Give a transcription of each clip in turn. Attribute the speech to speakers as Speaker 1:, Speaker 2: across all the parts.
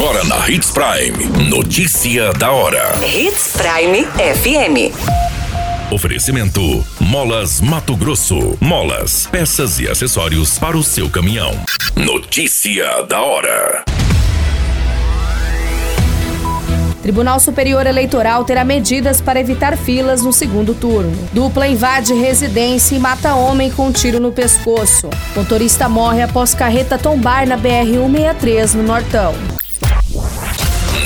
Speaker 1: Agora na Hits Prime. Notícia da hora.
Speaker 2: Hits Prime FM.
Speaker 1: Oferecimento: Molas Mato Grosso. Molas, peças e acessórios para o seu caminhão. Notícia da hora.
Speaker 3: Tribunal Superior Eleitoral terá medidas para evitar filas no segundo turno. Dupla invade residência e mata homem com um tiro no pescoço. Motorista morre após carreta tombar na BR-163 no Nortão.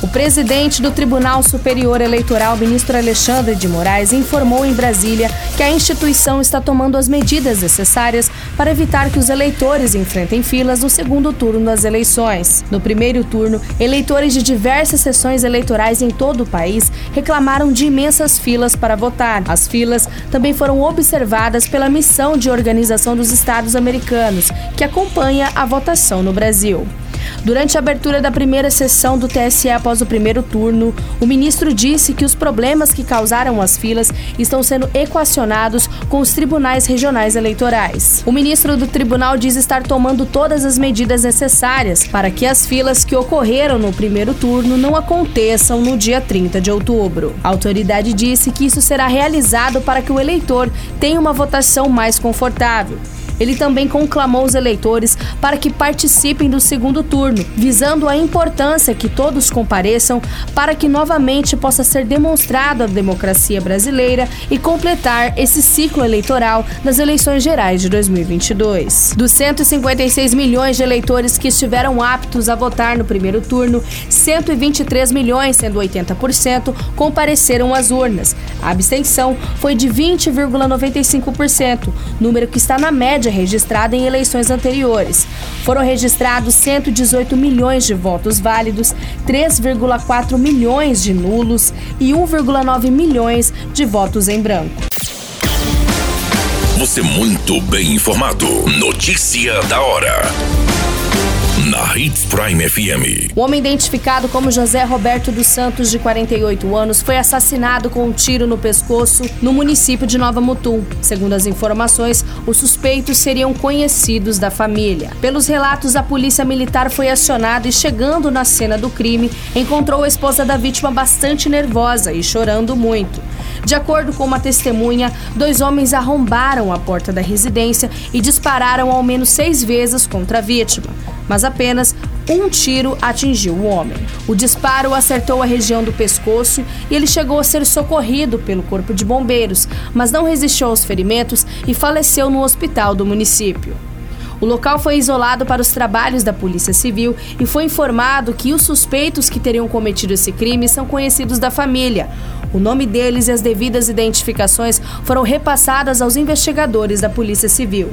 Speaker 3: O presidente do Tribunal Superior Eleitoral, ministro Alexandre de Moraes, informou em Brasília que a instituição está tomando as medidas necessárias para evitar que os eleitores enfrentem filas no segundo turno das eleições. No primeiro turno, eleitores de diversas sessões eleitorais em todo o país reclamaram de imensas filas para votar. As filas também foram observadas pela Missão de Organização dos Estados Americanos, que acompanha a votação no Brasil. Durante a abertura da primeira sessão do TSE após o primeiro turno, o ministro disse que os problemas que causaram as filas estão sendo equacionados com os tribunais regionais eleitorais. O ministro do tribunal diz estar tomando todas as medidas necessárias para que as filas que ocorreram no primeiro turno não aconteçam no dia 30 de outubro. A autoridade disse que isso será realizado para que o eleitor tenha uma votação mais confortável. Ele também conclamou os eleitores para que participem do segundo turno, visando a importância que todos compareçam para que novamente possa ser demonstrada a democracia brasileira e completar esse ciclo eleitoral das eleições gerais de 2022. Dos 156 milhões de eleitores que estiveram aptos a votar no primeiro turno, 123 milhões, sendo 80%, compareceram às urnas. A abstenção foi de 20,95%, número que está na média média registrada em eleições anteriores. Foram registrados 118 milhões de votos válidos, 3,4 milhões de nulos e 1,9 milhões de votos em branco.
Speaker 1: Você muito bem informado. Notícia da hora na Hits Prime FM.
Speaker 3: O homem identificado como José Roberto dos Santos, de 48 anos, foi assassinado com um tiro no pescoço no município de Nova Mutum. Segundo as informações, os suspeitos seriam conhecidos da família. Pelos relatos, a polícia militar foi acionada e, chegando na cena do crime, encontrou a esposa da vítima bastante nervosa e chorando muito. De acordo com uma testemunha, dois homens arrombaram a porta da residência e dispararam ao menos seis vezes contra a vítima mas apenas um tiro atingiu o homem. O disparo acertou a região do pescoço e ele chegou a ser socorrido pelo Corpo de Bombeiros, mas não resistiu aos ferimentos e faleceu no hospital do município. O local foi isolado para os trabalhos da Polícia Civil e foi informado que os suspeitos que teriam cometido esse crime são conhecidos da família. O nome deles e as devidas identificações foram repassadas aos investigadores da Polícia Civil.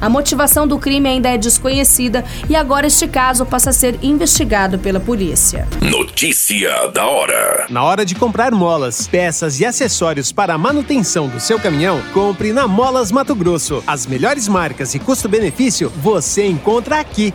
Speaker 3: A motivação do crime ainda é desconhecida e agora este caso passa a ser investigado pela polícia.
Speaker 1: Notícia da hora.
Speaker 4: Na hora de comprar molas, peças e acessórios para a manutenção do seu caminhão, compre na Molas Mato Grosso. As melhores marcas e custo-benefício você encontra aqui.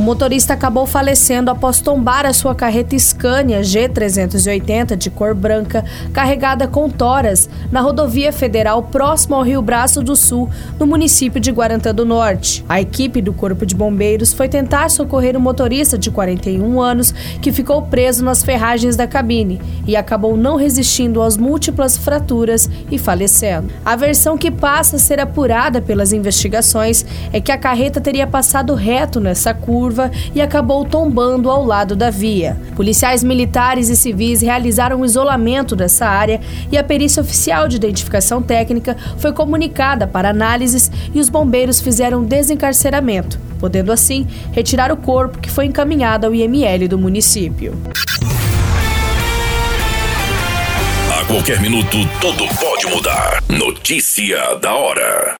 Speaker 3: O motorista acabou falecendo após tombar a sua carreta Scania G380 de cor branca, carregada com toras, na rodovia federal próximo ao Rio Braço do Sul, no município de Guarantã do Norte. A equipe do Corpo de Bombeiros foi tentar socorrer o motorista de 41 anos que ficou preso nas ferragens da cabine e acabou não resistindo às múltiplas fraturas e falecendo. A versão que passa a ser apurada pelas investigações é que a carreta teria passado reto nessa curva e acabou tombando ao lado da via. Policiais militares e civis realizaram o isolamento dessa área e a perícia oficial de identificação técnica foi comunicada para análises e os bombeiros fizeram desencarceramento, podendo assim retirar o corpo que foi encaminhado ao IML do município.
Speaker 1: A qualquer minuto, tudo pode mudar. Notícia da hora.